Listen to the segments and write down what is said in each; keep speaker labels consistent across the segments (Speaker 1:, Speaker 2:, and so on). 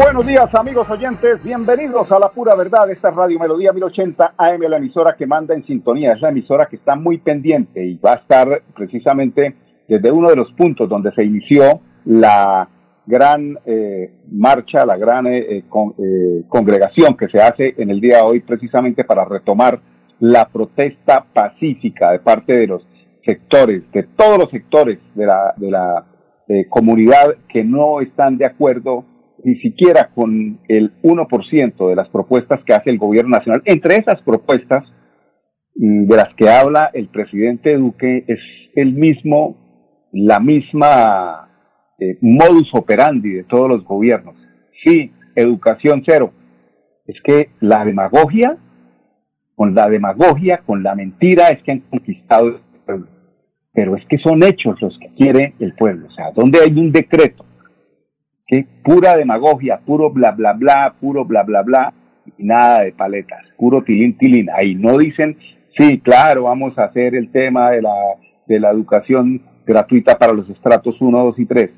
Speaker 1: Buenos días amigos oyentes, bienvenidos a La Pura Verdad, esta es Radio Melodía 1080 AM, la emisora que manda en sintonía, es la emisora que está muy pendiente y va a estar precisamente desde uno de los puntos donde se inició la gran eh, marcha, la gran eh, eh, congregación que se hace en el día de hoy precisamente para retomar la protesta pacífica de parte de los sectores, de todos los sectores de la, de la comunidad que no están de acuerdo ni siquiera con el 1% de las propuestas que hace el gobierno nacional. Entre esas propuestas mm, de las que habla el presidente Duque es el mismo, la misma eh, modus operandi de todos los gobiernos. Sí, educación cero. Es que la demagogia, con la demagogia, con la mentira, es que han conquistado el pueblo. Pero es que son hechos los que quiere el pueblo. O sea, donde hay un decreto Pura demagogia, puro bla bla bla, puro bla bla bla, y nada de paletas, puro tilín tilín. Ahí no dicen, sí, claro, vamos a hacer el tema de la, de la educación gratuita para los estratos 1, 2 y 3.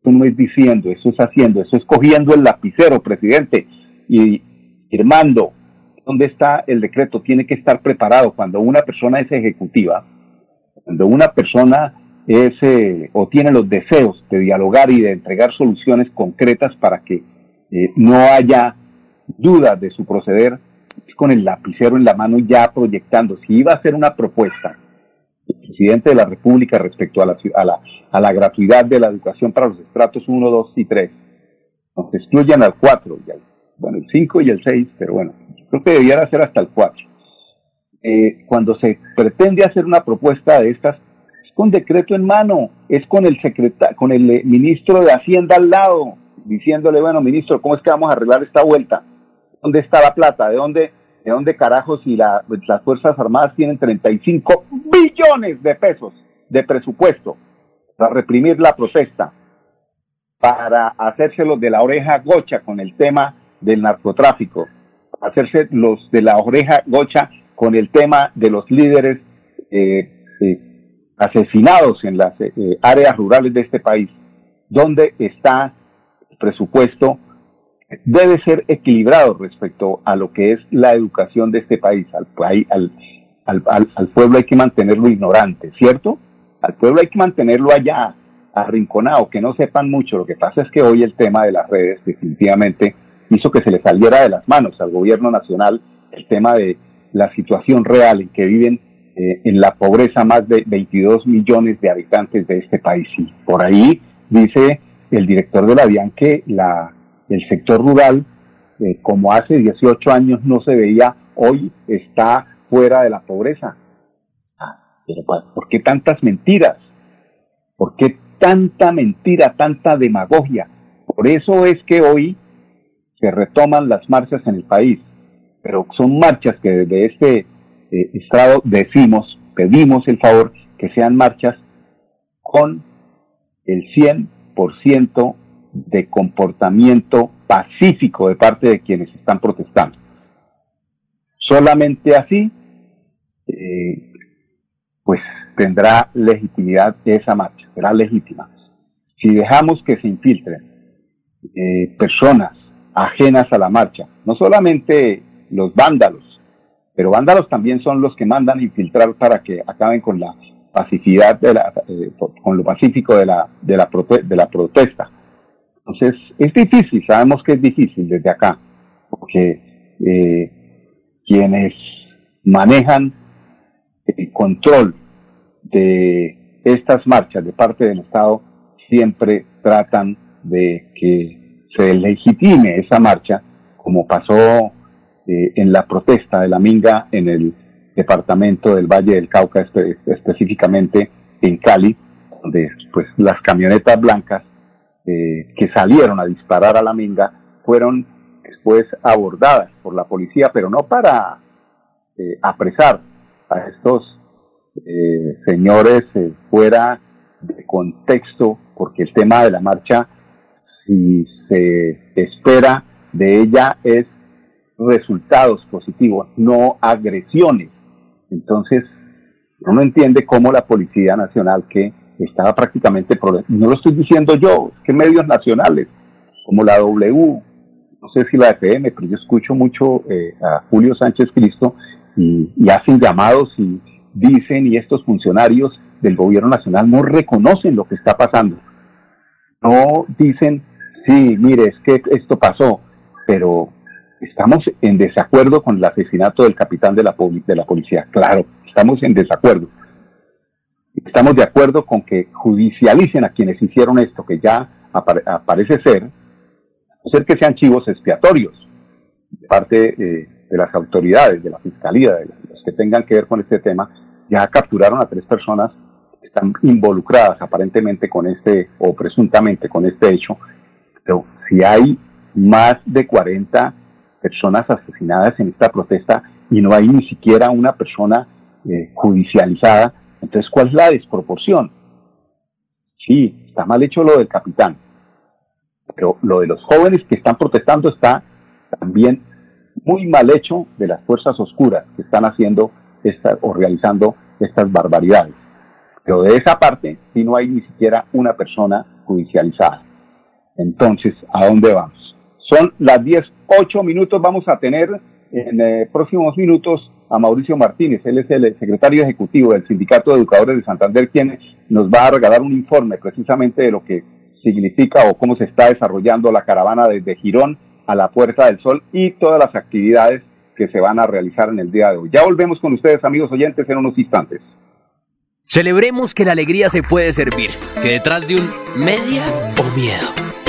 Speaker 1: Eso no es diciendo, eso es haciendo, eso es cogiendo el lapicero, presidente, y firmando. ¿Dónde está el decreto? Tiene que estar preparado cuando una persona es ejecutiva, cuando una persona es o tiene los deseos de dialogar y de entregar soluciones concretas para que eh, no haya dudas de su proceder, con el lapicero en la mano ya proyectando. Si iba a hacer una propuesta el presidente de la República respecto a la, a la, a la gratuidad de la educación para los estratos 1, 2 y 3, nos excluyan al 4, y bueno, el 5 y el 6, pero bueno, creo que debiera ser hasta el 4. Eh, cuando se pretende hacer una propuesta de estas, con decreto en mano, es con el secretario, con el eh, ministro de Hacienda al lado, diciéndole, bueno, ministro, ¿cómo es que vamos a arreglar esta vuelta? ¿Dónde está la plata? ¿De dónde, de dónde carajos si la, las Fuerzas Armadas tienen 35 billones de pesos de presupuesto para reprimir la protesta, para hacérselo de la oreja gocha con el tema del narcotráfico, hacerse los de la oreja gocha con el tema de los líderes eh, eh, asesinados en las eh, eh, áreas rurales de este país, donde está el presupuesto, debe ser equilibrado respecto a lo que es la educación de este país. Al, al, al, al pueblo hay que mantenerlo ignorante, ¿cierto? Al pueblo hay que mantenerlo allá, arrinconado, que no sepan mucho. Lo que pasa es que hoy el tema de las redes definitivamente hizo que se le saliera de las manos al gobierno nacional el tema de la situación real en que viven eh, en la pobreza más de 22 millones de habitantes de este país. Y por ahí dice el director de la DIAN que la, el sector rural, eh, como hace 18 años no se veía, hoy está fuera de la pobreza. Ah, pero ¿por qué tantas mentiras? ¿Por qué tanta mentira, tanta demagogia? Por eso es que hoy se retoman las marchas en el país, pero son marchas que desde este eh, Estado decimos, pedimos el favor que sean marchas con el 100% de comportamiento pacífico de parte de quienes están protestando. Solamente así, eh, pues tendrá legitimidad esa marcha, será legítima. Si dejamos que se infiltren eh, personas ajenas a la marcha, no solamente los vándalos, pero vándalos también son los que mandan infiltrar para que acaben con la pacificidad de la, eh, con lo pacífico de la, de la, de la protesta. Entonces, es difícil, sabemos que es difícil desde acá, porque eh, quienes manejan el control de estas marchas de parte del Estado siempre tratan de que se legitime esa marcha, como pasó eh, en la protesta de la Minga en el departamento del Valle del Cauca, específicamente en Cali, donde pues las camionetas blancas eh, que salieron a disparar a la minga fueron después abordadas por la policía, pero no para eh, apresar a estos eh, señores fuera de contexto, porque el tema de la marcha, si se espera de ella, es resultados positivos, no agresiones. Entonces, uno entiende cómo la Policía Nacional, que estaba prácticamente, no lo estoy diciendo yo, es que medios nacionales, como la W, no sé si la FM, pero yo escucho mucho eh, a Julio Sánchez Cristo y, hacen llamados y dicen, y estos funcionarios del gobierno nacional no reconocen lo que está pasando. No dicen, sí, mire, es que esto pasó, pero estamos en desacuerdo con el asesinato del capitán de la, de la policía. Claro, estamos en desacuerdo. Estamos de acuerdo con que judicialicen a quienes hicieron esto, que ya parece ser, ser que sean chivos expiatorios de parte eh, de las autoridades, de la fiscalía, de los que tengan que ver con este tema, ya capturaron a tres personas que están involucradas aparentemente con este, o presuntamente con este hecho, pero si hay más de 40 personas asesinadas en esta protesta y no hay ni siquiera una persona eh, judicializada, entonces, ¿cuál es la desproporción? Sí, está mal hecho lo del capitán, pero lo de los jóvenes que están protestando está también muy mal hecho de las fuerzas oscuras que están haciendo esta, o realizando estas barbaridades. Pero de esa parte sí no hay ni siquiera una persona judicializada. Entonces, ¿a dónde vamos? Son las 10, 8 minutos, vamos a tener en eh, próximos minutos a Mauricio Martínez. Él es el secretario ejecutivo del Sindicato de Educadores de Santander, quien nos va a regalar un informe precisamente de lo que significa o cómo se está desarrollando la caravana desde Girón a la Puerta del Sol y todas las actividades que se van a realizar en el día de hoy. Ya volvemos con ustedes, amigos oyentes, en unos instantes.
Speaker 2: Celebremos que la alegría se puede servir, que detrás de un media o miedo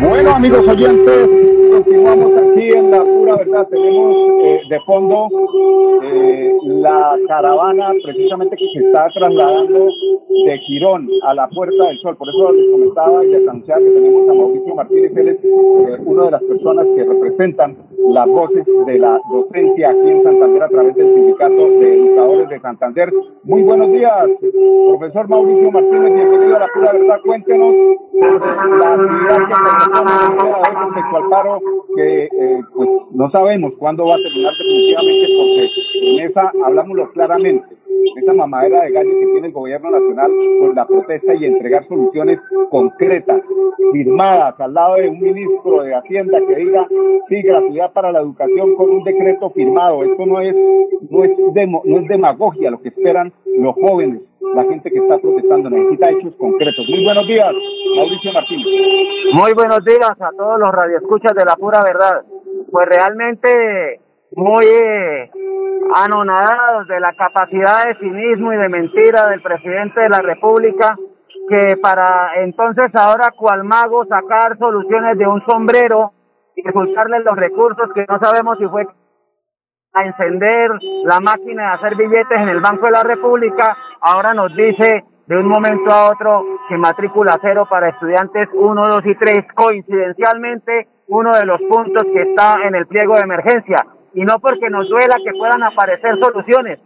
Speaker 1: Bueno, amigos oyentes, continuamos aquí en la pura verdad. Tenemos eh, de fondo eh, la caravana precisamente que se está trasladando de Girón a la Puerta del Sol. Por eso les comentaba y les anunciaba que tenemos a Mauricio Martínez. Él es eh, una de las personas que representan las voces de la docencia aquí en Santander a través del Sindicato de Educadores de Santander. Muy buenos días, profesor Mauricio Martínez, bienvenido a la pura verdad. Cuéntenos la actividad que respecto al paro, que eh, pues no sabemos cuándo va a terminar definitivamente, porque en esa hablámoslo claramente esa mamadera de gallo que tiene el gobierno nacional con la protesta y entregar soluciones concretas, firmadas al lado de un ministro de Hacienda que diga sí, gratuidad para la educación con un decreto firmado. Esto no es, no es, no es demagogia lo que esperan los jóvenes, la gente que está protestando, necesita hechos concretos. Muy buenos días, Mauricio Martínez.
Speaker 3: Muy buenos días a todos los radioescuchas de la pura verdad. Pues realmente muy eh, anonadados de la capacidad de cinismo y de mentira del presidente de la República que para entonces ahora cual mago sacar soluciones de un sombrero y resultarle los recursos que no sabemos si fue a encender la máquina de hacer billetes en el Banco de la República, ahora nos dice de un momento a otro que matrícula cero para estudiantes 1, 2 y 3, coincidencialmente uno de los puntos que está en el pliego de emergencia. Y no porque nos duela que puedan aparecer soluciones,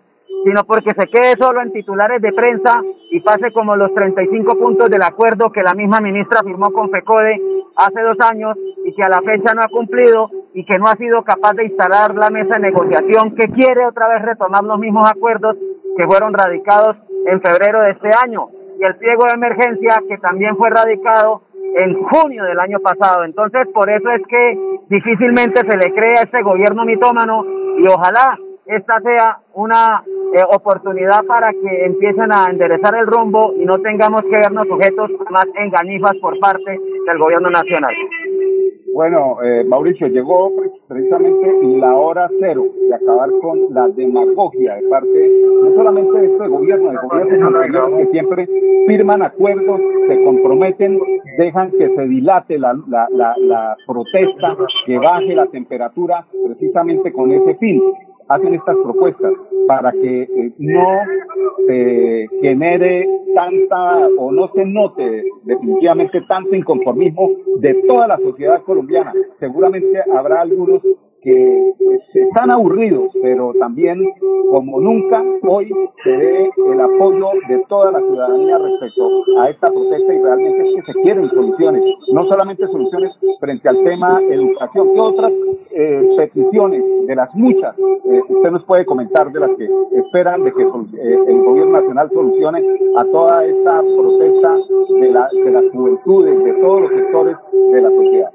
Speaker 3: sino porque se quede solo en titulares de prensa y pase como los 35 puntos del acuerdo que la misma ministra firmó con FECODE hace dos años y que a la fecha no ha cumplido y que no ha sido capaz de instalar la mesa de negociación que quiere otra vez retomar los mismos acuerdos que fueron radicados en febrero de este año. Y el pliego de emergencia que también fue radicado en junio del año pasado. Entonces, por eso es que difícilmente se le cree a este gobierno mitómano y ojalá esta sea una eh, oportunidad para que empiecen a enderezar el rumbo y no tengamos que vernos sujetos a más engañifas por parte del gobierno nacional.
Speaker 1: Bueno, eh, Mauricio, llegó precisamente la hora cero de acabar con la demagogia de parte no solamente de este gobierno, de gobiernos que siempre firman acuerdos, se comprometen, dejan que se dilate la, la, la, la protesta, que baje la temperatura, precisamente con ese fin hacen estas propuestas para que eh, no se genere tanta o no se note definitivamente tanto inconformismo de toda la sociedad colombiana. Seguramente habrá algunos que están aburridos, pero también, como nunca, hoy se ve el apoyo de toda la ciudadanía respecto a esta protesta y realmente es que se quieren soluciones, no solamente soluciones frente al tema educación, ¿qué otras eh, peticiones de las muchas eh, usted nos puede comentar de las que esperan de que eh, el gobierno nacional solucione a toda esta protesta de, la, de las juventudes, de todos los sectores de la sociedad?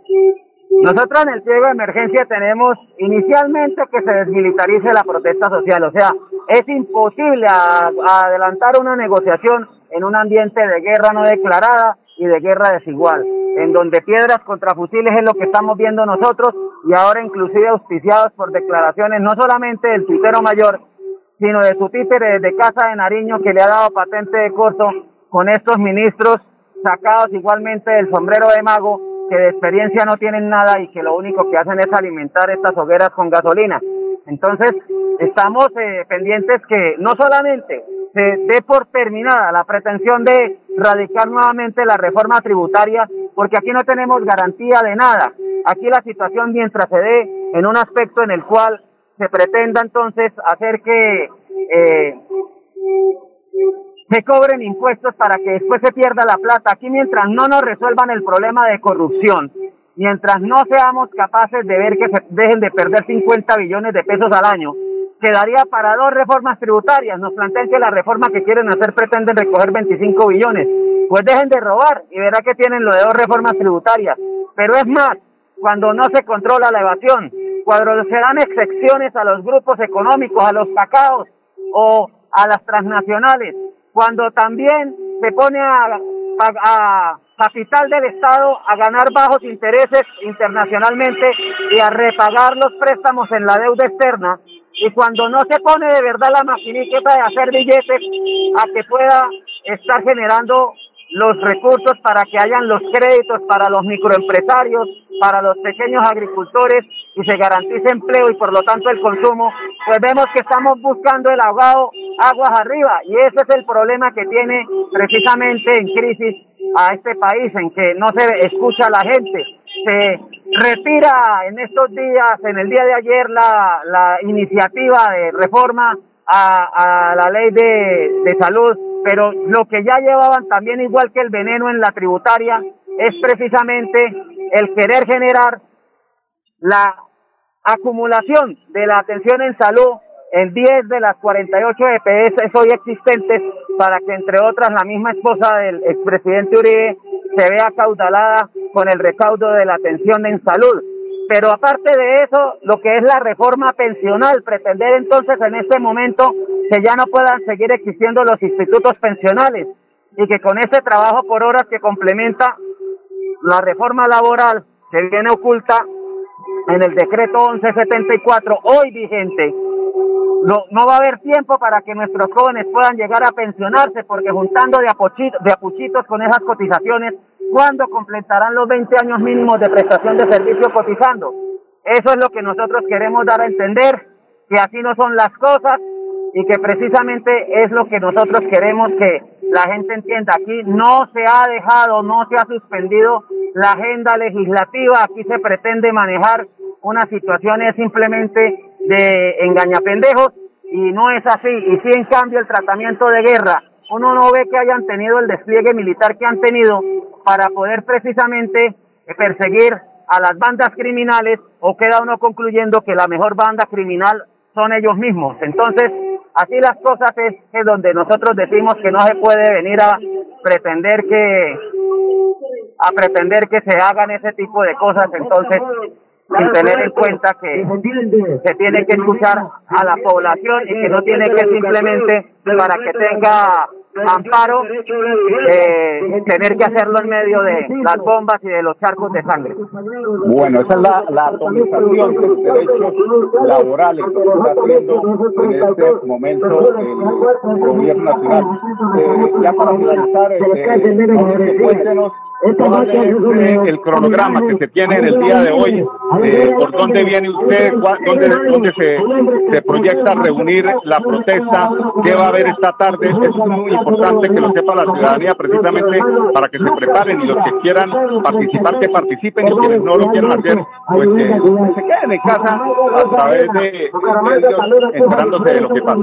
Speaker 3: Nosotros en el pliego de emergencia tenemos inicialmente que se desmilitarice la protesta social, o sea, es imposible adelantar una negociación en un ambiente de guerra no declarada y de guerra desigual, en donde piedras contra fusiles es lo que estamos viendo nosotros y ahora inclusive auspiciados por declaraciones no solamente del tuitero mayor, sino de su títere de Casa de Nariño que le ha dado patente de corto con estos ministros sacados igualmente del sombrero de mago que de experiencia no tienen nada y que lo único que hacen es alimentar estas hogueras con gasolina. Entonces, estamos eh, pendientes que no solamente se dé por terminada la pretensión de radicar nuevamente la reforma tributaria, porque aquí no tenemos garantía de nada. Aquí la situación mientras se dé en un aspecto en el cual se pretenda entonces hacer que eh, se cobren impuestos para que después se pierda la plata. Aquí mientras no nos resuelvan el problema de corrupción, mientras no seamos capaces de ver que se dejen de perder 50 billones de pesos al año, quedaría para dos reformas tributarias. Nos plantean que la reforma que quieren hacer pretenden recoger 25 billones. Pues dejen de robar y verá que tienen lo de dos reformas tributarias. Pero es más, cuando no se controla la evasión, cuando se dan excepciones a los grupos económicos, a los cacaos o a las transnacionales, cuando también se pone a, capital del Estado a ganar bajos intereses internacionalmente y a repagar los préstamos en la deuda externa, y cuando no se pone de verdad la maquinita de hacer billetes a que pueda estar generando los recursos para que hayan los créditos para los microempresarios, para los pequeños agricultores y se garantice empleo y por lo tanto el consumo, pues vemos que estamos buscando el ahogado aguas arriba y ese es el problema que tiene precisamente en crisis a este país, en que no se escucha a la gente. Se retira en estos días, en el día de ayer, la, la iniciativa de reforma a, a la ley de, de salud, pero lo que ya llevaban también igual que el veneno en la tributaria es precisamente el querer generar la acumulación de la atención en salud en 10 de las 48 EPS hoy existentes para que, entre otras, la misma esposa del expresidente Uribe se vea caudalada con el recaudo de la atención en salud. Pero aparte de eso, lo que es la reforma pensional, pretender entonces en este momento que ya no puedan seguir existiendo los institutos pensionales y que con ese trabajo por horas que complementa la reforma laboral que viene oculta en el decreto 1174 hoy vigente, no, no va a haber tiempo para que nuestros jóvenes puedan llegar a pensionarse porque juntando de, apuchitos, de apuchitos con esas cotizaciones, ¿cuándo completarán los 20 años mínimos de prestación de servicio cotizando? Eso es lo que nosotros queremos dar a entender, que así no son las cosas y que precisamente es lo que nosotros queremos que la gente entienda. Aquí no se ha dejado, no se ha suspendido la agenda legislativa, aquí se pretende manejar una situación es simplemente de engañapendejos y no es así. Y si en cambio el tratamiento de guerra, uno no ve que hayan tenido el despliegue militar que han tenido para poder precisamente perseguir a las bandas criminales o queda uno concluyendo que la mejor banda criminal son ellos mismos. Entonces, así las cosas es, es donde nosotros decimos que no se puede venir a pretender que a pretender que se hagan ese tipo de cosas. Entonces, sin tener en cuenta que se tiene que escuchar a la población y que no tiene que simplemente para que tenga amparo eh, tener que hacerlo en medio de las bombas y de los charcos de sangre.
Speaker 1: Bueno, esa es la, la atomización de los derechos laborales que está haciendo en este momento el gobierno nacional. Eh, ya para finalizar, eh, cuéntenos el cronograma que se tiene en el día de hoy, eh, por dónde viene usted, dónde, dónde se, se proyecta reunir la protesta, qué va a haber esta tarde, es muy importante que lo sepa la ciudadanía precisamente para que se preparen y los que quieran participar, que participen y quienes no lo quieran hacer, pues que se queden en casa a través de medios enterándose de lo que pasa.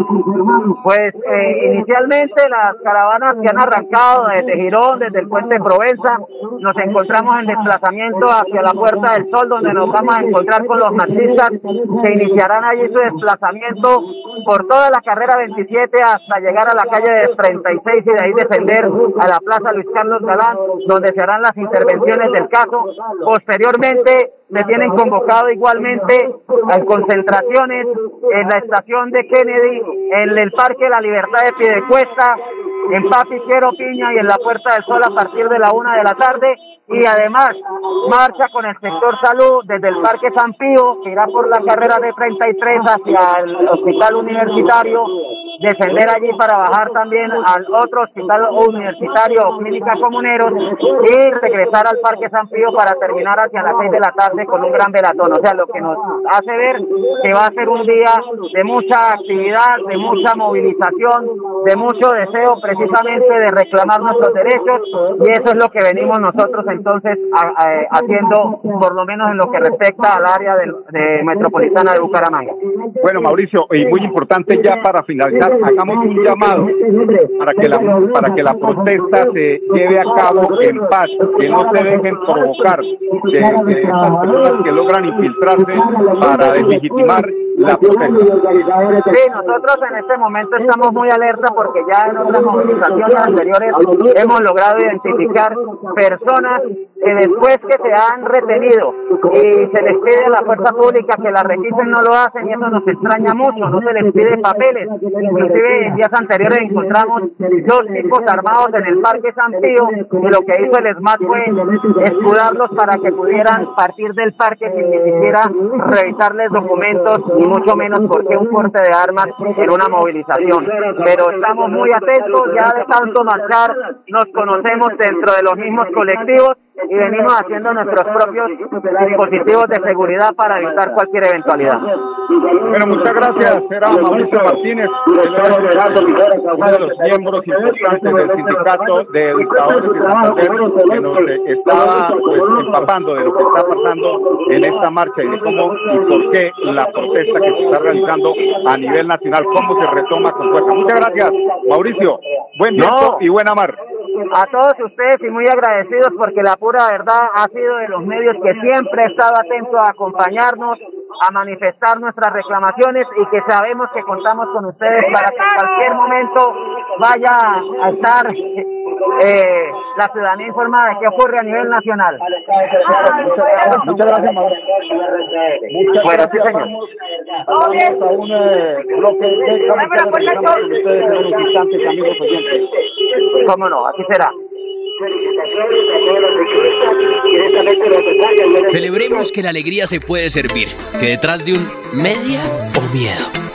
Speaker 3: Pues eh, inicialmente las caravanas que han arrancado desde Girón, desde el puente de Provenza, nos encontramos en desplazamiento hacia la Puerta del Sol, donde nos vamos a encontrar con los nazistas que iniciarán allí su desplazamiento por toda la carrera 27 hasta llegar a la calle de 36 y de ahí descender a la Plaza Luis Carlos Galán, donde se harán las intervenciones del caso. Posteriormente, me tienen convocado igualmente a concentraciones en la estación de Kennedy, en el Parque la Libertad de Piedecuesta, en Papi Quiero Piña y en la Puerta del Sol a partir de la una de la tarde y además marcha con el sector salud desde el Parque San Pío, que irá por la carrera de 33 hacia el Hospital Universitario, descender allí para bajar también al otro Hospital Universitario o Clínica Comuneros y regresar al Parque San Pío para terminar hacia las 6 de la tarde con un gran velatón. O sea, lo que nos hace ver que va a ser un día de mucha actividad, de mucha movilización, de mucho deseo precisamente de reclamar nuestros derechos y eso es lo que venimos nosotros entonces haciendo por lo menos en lo que respecta al área de, metropolitana de Bucaramanga.
Speaker 1: Bueno, Mauricio, y muy importante ya para finalizar, hagamos un llamado para que la para que la protesta se lleve a cabo en paz, que no se dejen provocar de, de personas que logran infiltrarse para deslegitimar la
Speaker 3: Sí, nosotros en este momento estamos muy alerta porque ya en otras movilizaciones anteriores hemos logrado identificar personas que después que se han retenido y se les pide a la fuerza pública que la requisen no lo hacen y eso nos extraña mucho, no se les pide papeles. Inclusive en días anteriores encontramos dos tipos armados en el Parque San Pío y lo que hizo el ESMAD fue escudarlos para que pudieran partir del parque sin ni siquiera revisarles documentos mucho menos porque un corte de armas en una movilización. Pero estamos muy atentos, ya de tanto marchar nos conocemos dentro de los mismos colectivos y venimos haciendo nuestros propios dispositivos de seguridad para evitar cualquier eventualidad.
Speaker 1: Bueno, muchas gracias. Era Mauricio Martínez, uno de los miembros importantes del sindicato de educadores y que nos estaba pues, empapando de lo que está pasando en esta marcha y de cómo y por qué la protesta que se está realizando a nivel nacional, cómo se retoma con fuerza. Muchas gracias, Mauricio. Buen día y buena mar.
Speaker 3: A todos ustedes y muy agradecidos porque la pura verdad ha sido de los medios que siempre he estado atento a acompañarnos, a manifestar nuestras reclamaciones y que sabemos que contamos con ustedes para que en cualquier momento vaya a estar eh, la ciudadanía informada de qué ocurre a nivel nacional.
Speaker 1: Muchas gracias, Mauricio. Muchas
Speaker 3: bueno, sí, señor.
Speaker 1: Vamos a un eh, bloque de ustedes amigos oyentes.
Speaker 3: ¿Cómo no? Así será.
Speaker 2: Celebremos que la alegría se puede servir, que detrás de un media o miedo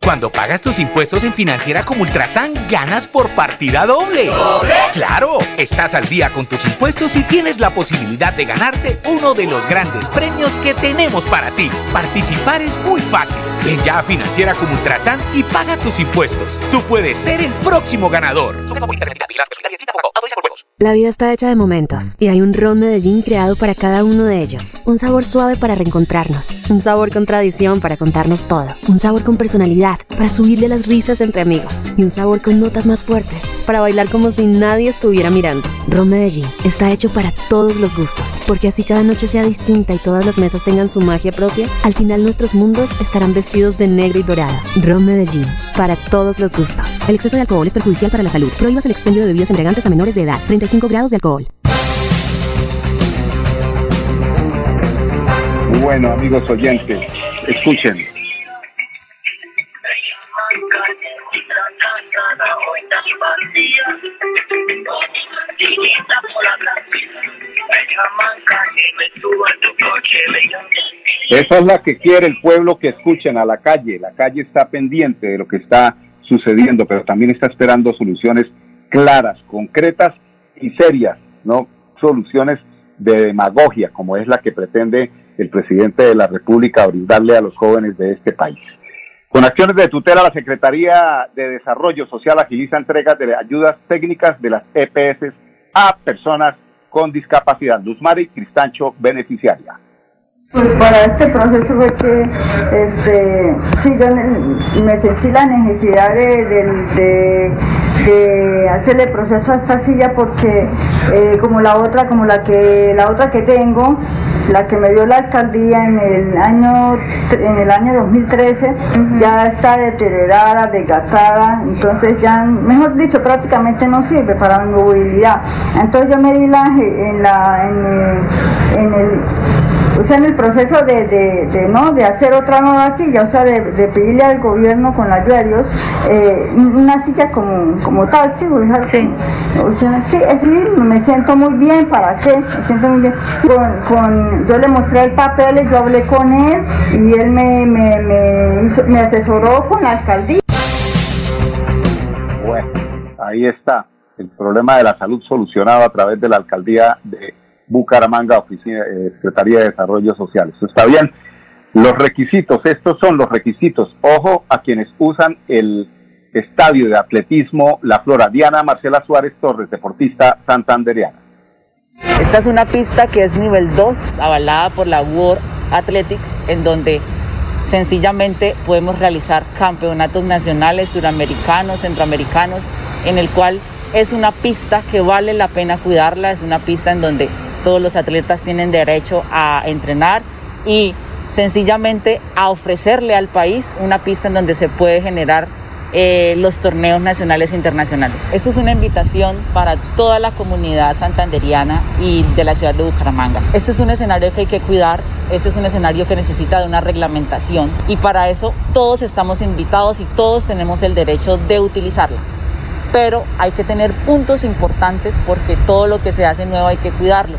Speaker 4: Cuando pagas tus impuestos en Financiera como Ultrasan, ganas por partida doble. ¿Doble? ¡Claro! Estás al día con tus impuestos y tienes la posibilidad de ganarte uno de los grandes premios que tenemos para ti. Participar es muy fácil. Ven ya a Financiera como Ultrasan y paga tus impuestos. Tú puedes ser el próximo ganador.
Speaker 5: La vida está hecha de momentos y hay un ron Medellín creado para cada uno de ellos. Un sabor suave para reencontrarnos, un sabor con tradición para contarnos todo, un sabor con personalidad para subirle las risas entre amigos y un sabor con notas más fuertes para bailar como si nadie estuviera mirando. Ron Medellín está hecho para todos los gustos, porque así cada noche sea distinta y todas las mesas tengan su magia propia, al final nuestros mundos estarán vestidos de negro y dorado. Ron Medellín, para todos los gustos. El exceso de alcohol es perjudicial para la salud. Prohíbas el expendio de bebidas embriagantes a menores de edad. 35 grados de alcohol.
Speaker 1: Bueno, amigos oyentes, escuchen. Esa es la que quiere el pueblo que escuchen a la calle. La calle está pendiente de lo que está sucediendo, pero también está esperando soluciones claras, concretas y serias, no soluciones de demagogia, como es la que pretende el presidente de la República brindarle a los jóvenes de este país. Con acciones de tutela, la Secretaría de Desarrollo Social agiliza entregas de ayudas técnicas de las EPS a personas con discapacidad. Luz Mari Cristancho, beneficiaria.
Speaker 6: Pues para este proceso fue que este, sí, yo me sentí la necesidad de, hacerle proceso a esta silla porque eh, como la otra, como la que la otra que tengo, la que me dio la alcaldía en el año en el año 2013 ya está deteriorada, desgastada, entonces ya, mejor dicho, prácticamente no sirve para mi movilidad. Entonces yo me di la en la en el o sea, en el proceso de, de, ¿no? de hacer otra nueva silla, o sea, de, pedirle al gobierno con la ayuda de Dios eh, una silla como, como tal, ¿sí? sí. O sea, sí, sí, me siento muy bien, ¿para qué? Me siento muy bien. con, yo le mostré el papel, yo hablé con él y él me, me, me, hizo, me asesoró con la alcaldía.
Speaker 1: Bueno, ahí está el problema de la salud solucionado a través de la alcaldía de Bucaramanga, Oficina, eh, Secretaría de Desarrollo Social. Eso está bien. Los requisitos, estos son los requisitos. Ojo a quienes usan el estadio de atletismo La Flora. Diana Marcela Suárez Torres, deportista santanderiana.
Speaker 7: Esta es una pista que es nivel 2, avalada por la World Athletic, en donde sencillamente podemos realizar campeonatos nacionales, suramericanos, centroamericanos, en el cual es una pista que vale la pena cuidarla, es una pista en donde todos los atletas tienen derecho a entrenar y sencillamente a ofrecerle al país una pista en donde se puede generar eh, los torneos nacionales e internacionales. Esto es una invitación para toda la comunidad santanderiana y de la ciudad de Bucaramanga. Este es un escenario que hay que cuidar, este es un escenario que necesita de una reglamentación y para eso todos estamos invitados y todos tenemos el derecho de utilizarla pero hay que tener puntos importantes porque todo lo que se hace nuevo hay que cuidarlo.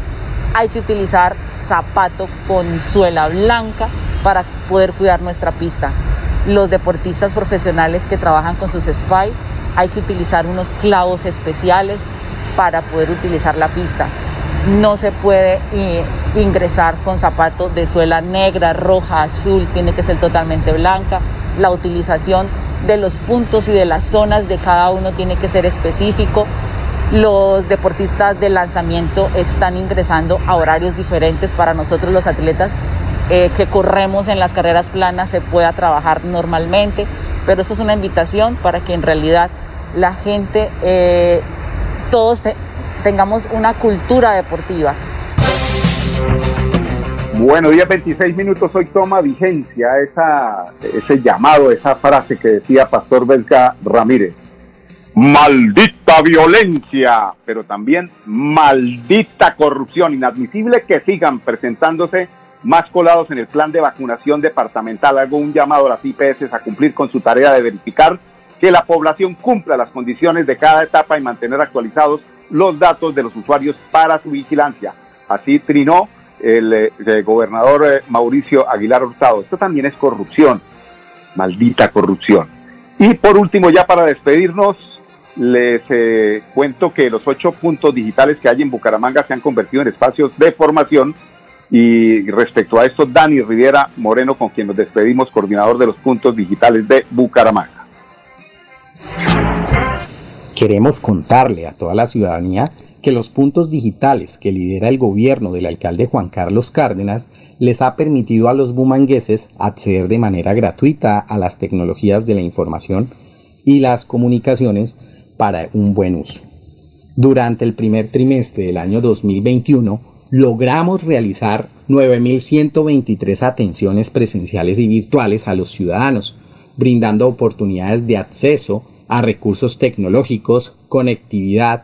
Speaker 7: Hay que utilizar zapato con suela blanca para poder cuidar nuestra pista. Los deportistas profesionales que trabajan con sus spy, hay que utilizar unos clavos especiales para poder utilizar la pista. No se puede eh, ingresar con zapato de suela negra, roja, azul, tiene que ser totalmente blanca. La utilización de los puntos y de las zonas de cada uno tiene que ser específico. Los deportistas de lanzamiento están ingresando a horarios diferentes para nosotros los atletas eh, que corremos en las carreras planas se pueda trabajar normalmente, pero eso es una invitación para que en realidad la gente, eh, todos tengamos una cultura deportiva.
Speaker 1: Bueno, día 26 minutos hoy toma vigencia esa, ese llamado, esa frase que decía Pastor Belka Ramírez. Maldita violencia, pero también maldita corrupción. Inadmisible que sigan presentándose más colados en el plan de vacunación departamental. Hago un llamado a las IPS a cumplir con su tarea de verificar que la población cumpla las condiciones de cada etapa y mantener actualizados los datos de los usuarios para su vigilancia. Así trinó el, eh, gobernador eh, Mauricio Aguilar Hurtado. Esto también es corrupción, maldita corrupción. Y por último, ya para despedirnos, les eh, cuento que los ocho puntos digitales que hay en Bucaramanga se han convertido en espacios de formación y respecto a esto, Dani Riviera Moreno, con quien nos despedimos, coordinador de los puntos digitales de Bucaramanga.
Speaker 8: Queremos contarle a toda la ciudadanía que los puntos digitales que lidera el gobierno del alcalde Juan Carlos Cárdenas les ha permitido a los bumangueses acceder de manera gratuita a las tecnologías de la información y las comunicaciones para un buen uso. Durante el primer trimestre del año 2021 logramos realizar 9.123 atenciones presenciales y virtuales a los ciudadanos, brindando oportunidades de acceso a recursos tecnológicos, conectividad,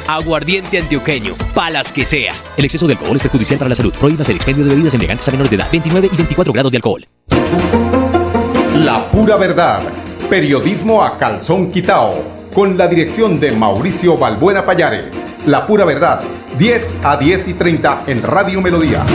Speaker 2: Aguardiente antioqueño, palas que sea. El exceso de alcohol es perjudicial para la salud. Prohíbas el expendio de bebidas elegantes a menores de edad. 29 y 24 grados de alcohol.
Speaker 9: La pura verdad. Periodismo a calzón quitao. Con la dirección de Mauricio Balbuena Payares. La pura verdad. 10 a 10 y 30 en Radio Melodía.